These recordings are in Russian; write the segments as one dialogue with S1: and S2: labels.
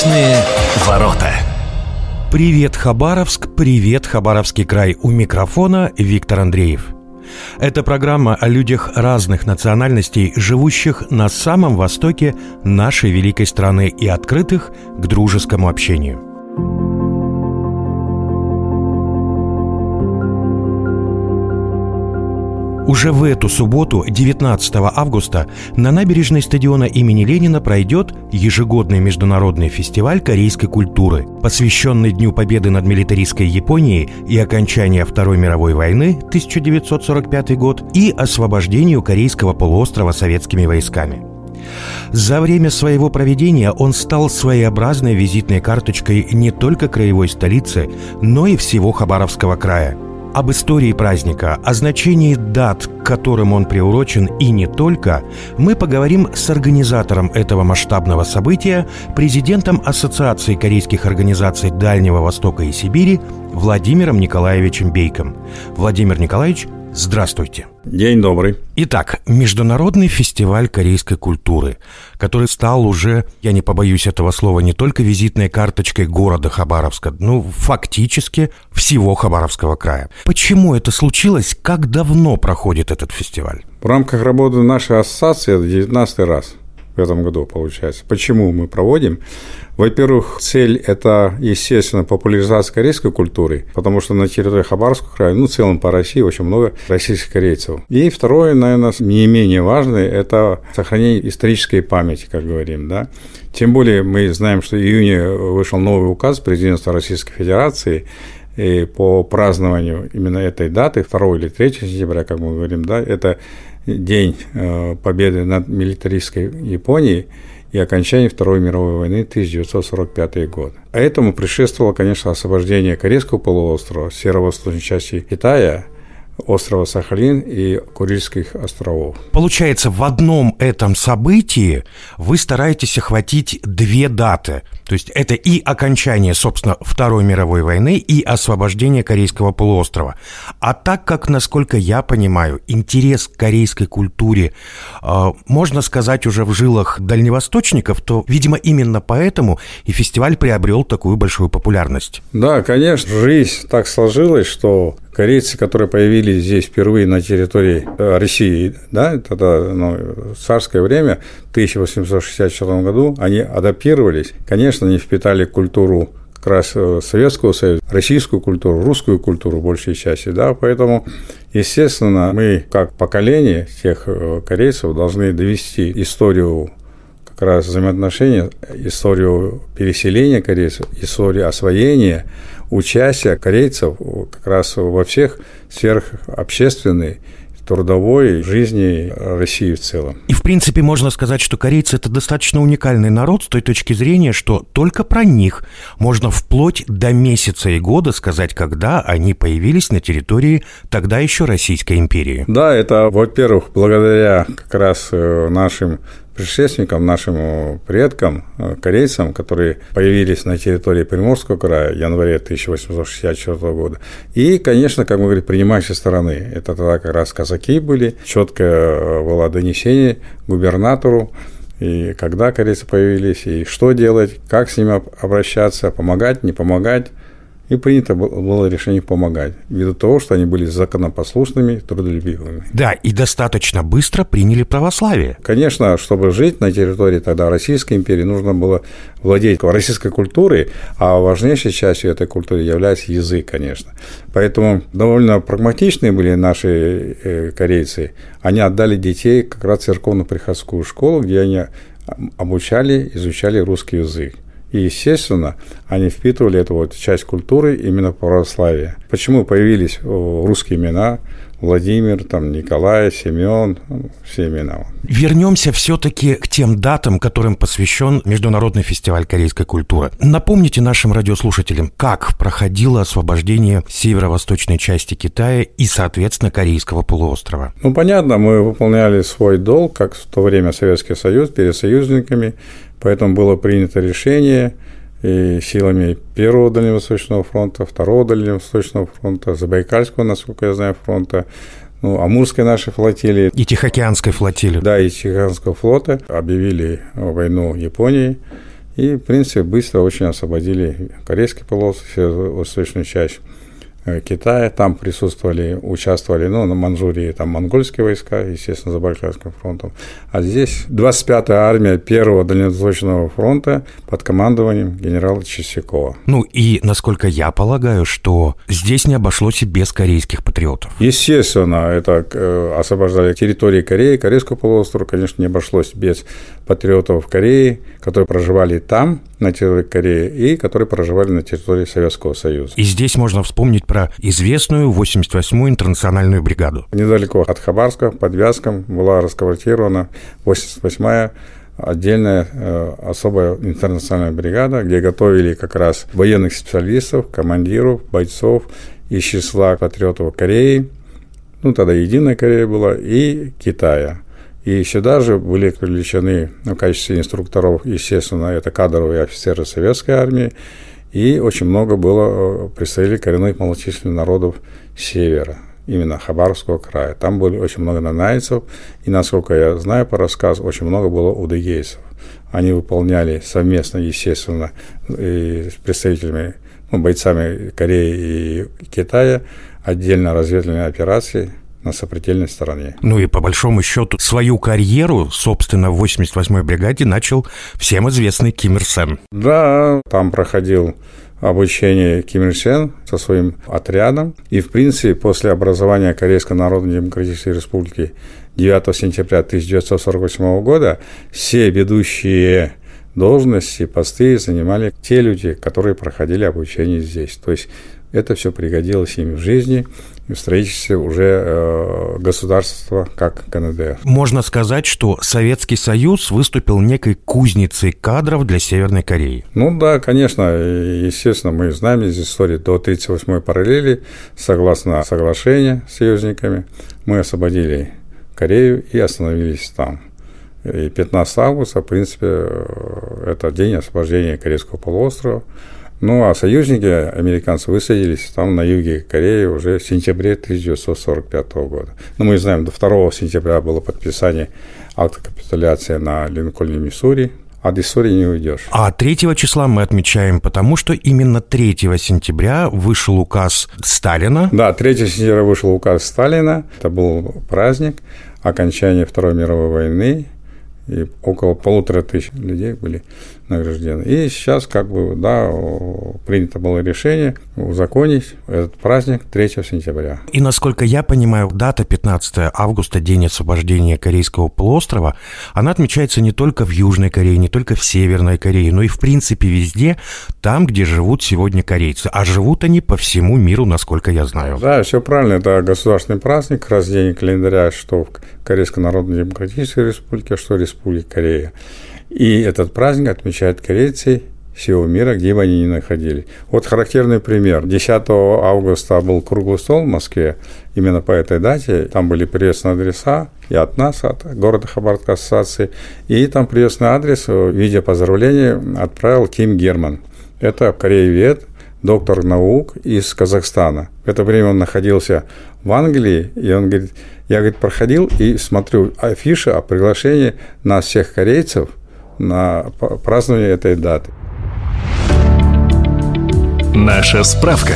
S1: Восточные ворота.
S2: Привет, Хабаровск, привет, Хабаровский край. У микрофона Виктор Андреев. Это программа о людях разных национальностей, живущих на самом востоке нашей великой страны и открытых к дружескому общению. Уже в эту субботу, 19 августа, на набережной стадиона имени Ленина пройдет ежегодный международный фестиваль корейской культуры, посвященный Дню Победы над милитаристской Японией и окончания Второй мировой войны 1945 год и освобождению Корейского полуострова советскими войсками. За время своего проведения он стал своеобразной визитной карточкой не только краевой столицы, но и всего Хабаровского края – об истории праздника, о значении дат, к которым он приурочен и не только, мы поговорим с организатором этого масштабного события, президентом Ассоциации корейских организаций Дальнего Востока и Сибири Владимиром Николаевичем Бейком. Владимир Николаевич, Здравствуйте.
S3: День добрый.
S2: Итак, Международный фестиваль корейской культуры, который стал уже, я не побоюсь этого слова, не только визитной карточкой города Хабаровска, ну, фактически всего Хабаровского края. Почему это случилось? Как давно проходит этот фестиваль?
S3: В рамках работы нашей ассоциации это 19 раз этом году, получается. Почему мы проводим? Во-первых, цель – это, естественно, популяризация корейской культуры, потому что на территории Хабаровского края, ну, в целом по России очень много российских корейцев. И второе, наверное, не менее важное – это сохранение исторической памяти, как говорим, да. Тем более мы знаем, что в июне вышел новый указ президента Российской Федерации, и по празднованию именно этой даты, 2 или 3 сентября, как мы говорим, да, это день э, победы над милитаристской Японией и окончания Второй мировой войны 1945 год. А этому предшествовало, конечно, освобождение Корейского полуострова, северо-восточной части Китая – острова Сахалин и Курильских островов.
S2: Получается, в одном этом событии вы стараетесь охватить две даты. То есть это и окончание, собственно, Второй мировой войны, и освобождение Корейского полуострова. А так как, насколько я понимаю, интерес к корейской культуре, э, можно сказать, уже в жилах дальневосточников, то, видимо, именно поэтому и фестиваль приобрел такую большую популярность.
S3: Да, конечно, жизнь так сложилась, что корейцы, которые появились здесь впервые на территории э, России, да, тогда ну, царское время, в 1864 году, они адаптировались. Конечно, они впитали культуру как раз э, Советского Союза, российскую культуру, русскую культуру большей части, да, поэтому, естественно, мы, как поколение тех э, корейцев, должны довести историю как раз взаимоотношения, историю переселения корейцев, историю освоения участия корейцев как раз во всех сферах общественной, трудовой жизни России в целом.
S2: И, в принципе, можно сказать, что корейцы – это достаточно уникальный народ с той точки зрения, что только про них можно вплоть до месяца и года сказать, когда они появились на территории тогда еще Российской империи.
S3: Да, это, во-первых, благодаря как раз э, нашим предшественникам, нашим э, предкам, э, корейцам, которые появились на территории Приморского края в январе 1864 года. И, конечно, как мы говорим, принимающей стороны. Это тогда как раз казаки были, четкое э, было донесение губернатору, и когда корейцы появились, и что делать, как с ними обращаться, помогать, не помогать. И принято было решение помогать, ввиду того, что они были законопослушными, трудолюбивыми.
S2: Да, и достаточно быстро приняли православие.
S3: Конечно, чтобы жить на территории тогда Российской империи, нужно было владеть российской культурой, а важнейшей частью этой культуры является язык, конечно. Поэтому довольно прагматичные были наши э, корейцы. Они отдали детей как раз в церковно-приходскую школу, где они обучали, изучали русский язык. И, естественно, они впитывали эту вот часть культуры именно православия. Почему появились русские имена, Владимир, там, Николай, Семен, ну, все имена.
S2: Вернемся все-таки к тем датам, которым посвящен Международный фестиваль корейской культуры. Напомните нашим радиослушателям, как проходило освобождение северо-восточной части Китая и, соответственно, Корейского полуострова.
S3: Ну, понятно, мы выполняли свой долг, как в то время Советский Союз, перед союзниками, Поэтому было принято решение и силами Первого Дальневосточного фронта, Второго Дальневосточного фронта, Забайкальского, насколько я знаю, фронта, ну, Амурской нашей флотилии.
S2: И Тихоокеанской флотилии.
S3: Да, и Тихоокеанского флота объявили войну Японии. И, в принципе, быстро очень освободили Корейский полуостров, восточную часть Китая, там присутствовали, участвовали, ну, на Манчжурии, там монгольские войска, естественно, за Байкальским фронтом. А здесь 25-я армия Первого Дальневосточного фронта под командованием генерала Чесякова.
S2: Ну и, насколько я полагаю, что здесь не обошлось и без корейских патриотов.
S3: Естественно, это э, освобождали территории Кореи, Корейского полуострова, конечно, не обошлось без патриотов в Корее, которые проживали там, на территории Кореи, и которые проживали на территории Советского Союза.
S2: И здесь можно вспомнить про известную 88-ю интернациональную бригаду.
S3: Недалеко от Хабарска, под Вязком, была расквартирована 88-я отдельная э, особая интернациональная бригада, где готовили как раз военных специалистов, командиров, бойцов из числа патриотов Кореи, ну тогда Единая Корея была, и Китая. И сюда же были привлечены ну, в качестве инструкторов, естественно, это кадровые офицеры советской армии, и очень много было э, представителей коренных малочисленных народов севера, именно Хабаровского края. Там были очень много нанайцев, и, насколько я знаю по рассказу, очень много было удыгейцев. Они выполняли совместно, естественно, с представителями, ну, бойцами Кореи и Китая отдельно разведывательные операции – на сопредельной стороне.
S2: Ну и по большому счету свою карьеру, собственно, в 88-й бригаде начал всем известный Ким Ир Сен.
S3: Да, там проходил обучение Ким Ир Сен со своим отрядом. И, в принципе, после образования Корейской Народно-Демократической Республики 9 сентября 1948 года все ведущие должности, посты занимали те люди, которые проходили обучение здесь. То есть это все пригодилось им в жизни и в строительстве уже э, государства как КНДР.
S2: Можно сказать, что Советский Союз выступил некой кузницей кадров для Северной Кореи.
S3: Ну да, конечно. Естественно, мы знаем из истории до 1938 параллели, согласно соглашению с союзниками, мы освободили Корею и остановились там. И 15 августа, в принципе, э, это день освобождения Корейского полуострова. Ну, а союзники, американцы, высадились там на юге Кореи уже в сентябре 1945 года. Ну, мы знаем, до 2 сентября было подписание акта капитуляции на Линкольне, Миссури, от истории не уйдешь.
S2: А 3 числа мы отмечаем, потому что именно 3 сентября вышел указ Сталина.
S3: Да, 3 сентября вышел указ Сталина. Это был праздник окончания Второй мировой войны. И около полутора тысяч людей были награждены. И сейчас, как бы, да, принято было решение узаконить этот праздник 3 сентября.
S2: И, насколько я понимаю, дата 15 августа, день освобождения Корейского полуострова, она отмечается не только в Южной Корее, не только в Северной Корее, но и, в принципе, везде, там, где живут сегодня корейцы. А живут они по всему миру, насколько я знаю.
S3: Да, все правильно. Это государственный праздник, раз день календаря, что в Корейской Народно-Демократической Республике, что в Республике Корея. И этот праздник отмечают корейцы всего мира, где бы они ни находились. Вот характерный пример. 10 августа был круглый стол в Москве, именно по этой дате. Там были приветственные адреса и от нас, от города Хабаровской ассоциации. И там приветственный адрес в виде поздравления отправил Ким Герман. Это кореевед, доктор наук из Казахстана. В это время он находился в Англии, и он говорит, я, говорит, проходил и смотрю афиши о приглашении нас всех корейцев – на празднование этой даты.
S2: Наша справка.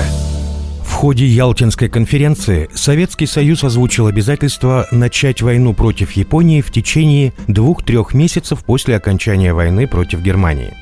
S2: В ходе Ялтинской конференции Советский Союз озвучил обязательство начать войну против Японии в течение двух-трех месяцев после окончания войны против Германии.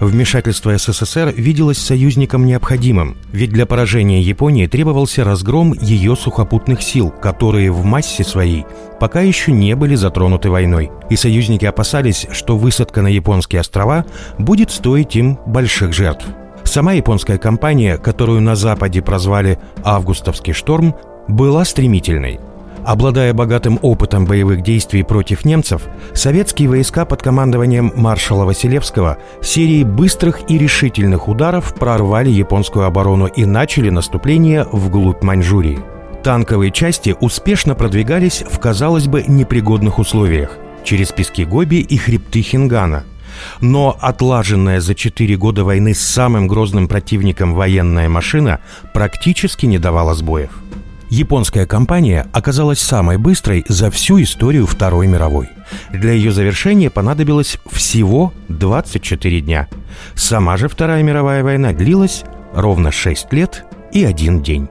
S2: Вмешательство СССР виделось союзником необходимым, ведь для поражения Японии требовался разгром ее сухопутных сил, которые в массе своей пока еще не были затронуты войной. И союзники опасались, что высадка на японские острова будет стоить им больших жертв. Сама японская кампания, которую на Западе прозвали «Августовский шторм», была стремительной – Обладая богатым опытом боевых действий против немцев, советские войска под командованием маршала Василевского серией быстрых и решительных ударов прорвали японскую оборону и начали наступление вглубь Маньчжурии. Танковые части успешно продвигались в, казалось бы, непригодных условиях через пески Гоби и хребты Хингана. Но отлаженная за четыре года войны с самым грозным противником военная машина практически не давала сбоев. Японская компания оказалась самой быстрой за всю историю Второй мировой. Для ее завершения понадобилось всего 24 дня. Сама же Вторая мировая война длилась ровно 6 лет и один день.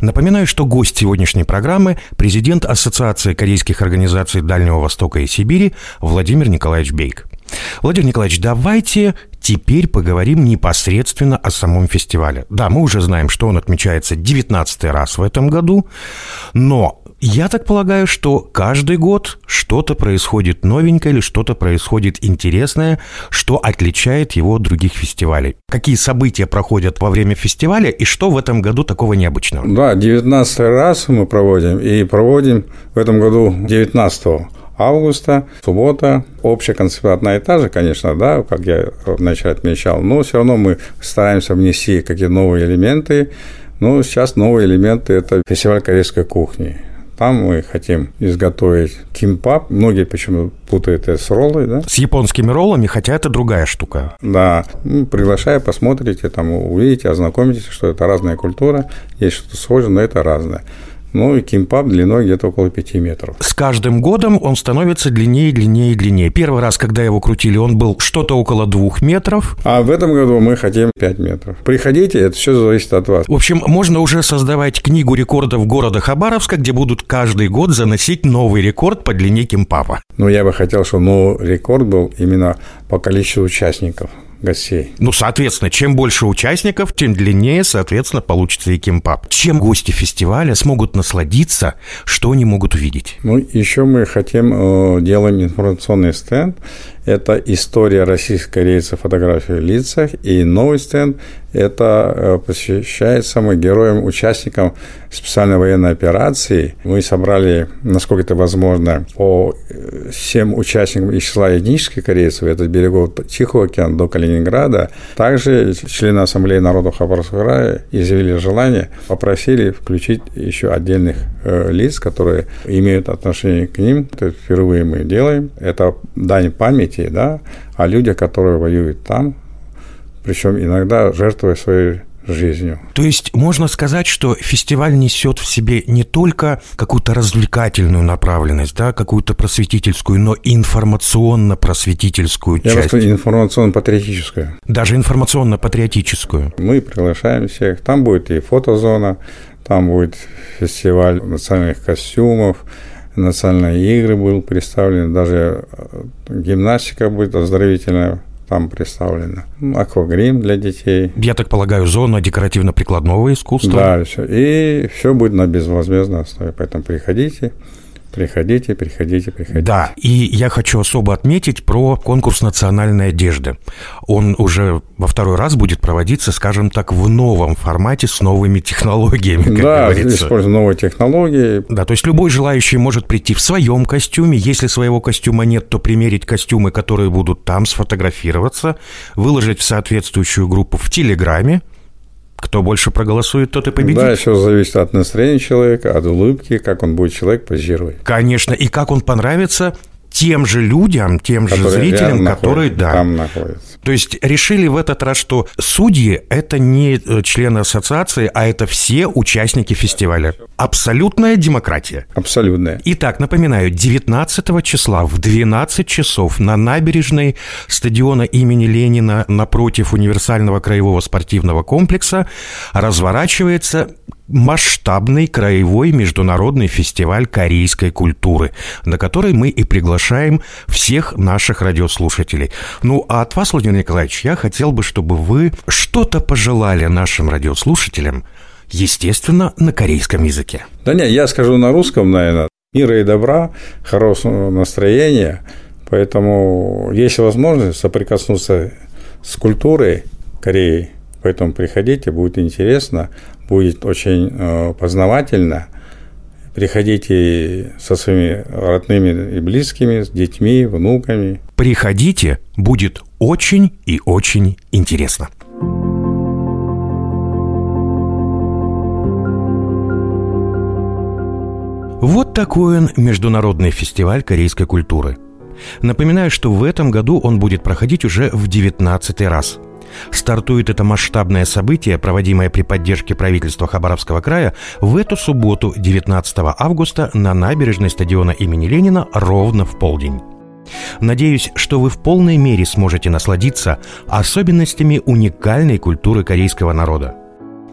S2: Напоминаю, что гость сегодняшней программы – президент Ассоциации корейских организаций Дальнего Востока и Сибири Владимир Николаевич Бейк. Владимир Николаевич, давайте теперь поговорим непосредственно о самом фестивале. Да, мы уже знаем, что он отмечается 19 раз в этом году, но я так полагаю, что каждый год что-то происходит новенькое или что-то происходит интересное, что отличает его от других фестивалей. Какие события проходят во время фестиваля и что в этом году такого необычного?
S3: Да, 19 раз мы проводим, и проводим в этом году 19 августа, суббота. Общая концепция одна и та же, конечно, да, как я вначале отмечал, но все равно мы стараемся внести какие-то новые элементы. Ну, сейчас новые элементы – это фестиваль корейской кухни. Там мы хотим изготовить кимпап. Многие почему путают это с роллой, да?
S2: С японскими роллами, хотя это другая штука.
S3: Да. Ну, приглашаю, посмотрите, там увидите, ознакомитесь, что это разная культура. Есть что-то схожее, но это разное. Ну и кимпап длиной где-то около 5 метров.
S2: С каждым годом он становится длиннее, длиннее длиннее. Первый раз, когда его крутили, он был что-то около 2 метров.
S3: А в этом году мы хотим 5 метров. Приходите, это все зависит от вас.
S2: В общем, можно уже создавать книгу рекордов города Хабаровска, где будут каждый год заносить новый рекорд по длине кимпапа.
S3: Ну, я бы хотел, чтобы новый рекорд был именно по количеству участников гостей.
S2: Ну, соответственно, чем больше участников, тем длиннее, соответственно, получится и кемпап. Чем гости фестиваля смогут насладиться, что они могут увидеть?
S3: Ну, еще мы хотим, э, делаем информационный стенд. Это история российско-корейцев фотографии в лицах. И новый стенд – это э, посвящается мы героям, участникам специальной военной операции. Мы собрали, насколько это возможно, по э, всем участникам из числа этнических корейцев, это берегов Тихого океана до Калининграда. Также члены Ассамблеи народов Хабаровского края изъявили желание, попросили включить еще отдельных э, лиц, которые имеют отношение к ним. Это впервые мы делаем. Это дань памяти да, о людях, которые воюют там, причем иногда жертвуя своей жизнью.
S2: То есть можно сказать, что фестиваль несет в себе не только какую-то развлекательную направленность, да, какую-то просветительскую, но и информационно-просветительскую
S3: Я
S2: часть.
S3: Я информационно-патриотическую.
S2: Даже информационно-патриотическую.
S3: Мы приглашаем всех. Там будет и фотозона, там будет фестиваль национальных костюмов, национальные игры будут представлены, даже э, гимнастика будет оздоровительная там представлена. Аквагрим для детей.
S2: Я так полагаю, зона декоративно-прикладного искусства.
S3: Да, все. И все будет на безвозмездной основе. Поэтому приходите. Приходите, приходите, приходите.
S2: Да, и я хочу особо отметить про конкурс национальной одежды. Он уже во второй раз будет проводиться, скажем так, в новом формате с новыми технологиями, как
S3: да,
S2: говорится.
S3: используя новые технологии.
S2: Да, то есть любой желающий может прийти в своем костюме. Если своего костюма нет, то примерить костюмы, которые будут там, сфотографироваться, выложить в соответствующую группу в Телеграме, кто больше проголосует, тот и победит.
S3: Да, все зависит от настроения человека, от улыбки, как он будет человек позировать.
S2: Конечно, и как он понравится тем же людям, тем которые же зрителям, которые, да.
S3: Там находятся.
S2: То есть решили в этот раз, что судьи – это не э, члены ассоциации, а это все участники фестиваля. Абсолютная демократия.
S3: Абсолютная.
S2: Итак, напоминаю, 19 числа в 12 часов на набережной стадиона имени Ленина напротив универсального краевого спортивного комплекса разворачивается масштабный краевой международный фестиваль корейской культуры, на который мы и приглашаем всех наших радиослушателей. Ну, а от вас, Владимир Николаевич, я хотел бы, чтобы вы что-то пожелали нашим радиослушателям, естественно, на корейском языке.
S3: Да не, я скажу на русском, наверное. Мира и добра, хорошего настроения. Поэтому есть возможность соприкоснуться с культурой Кореи. Поэтому приходите, будет интересно будет очень э, познавательно. Приходите со своими родными и близкими, с детьми, внуками.
S2: Приходите, будет очень и очень интересно. Вот такой он международный фестиваль корейской культуры. Напоминаю, что в этом году он будет проходить уже в 19 раз – Стартует это масштабное событие, проводимое при поддержке правительства Хабаровского края, в эту субботу, 19 августа, на набережной стадиона имени Ленина ровно в полдень. Надеюсь, что вы в полной мере сможете насладиться особенностями уникальной культуры корейского народа.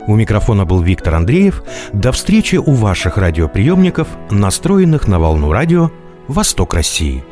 S2: У микрофона был Виктор Андреев. До встречи у ваших радиоприемников, настроенных на волну радио «Восток России».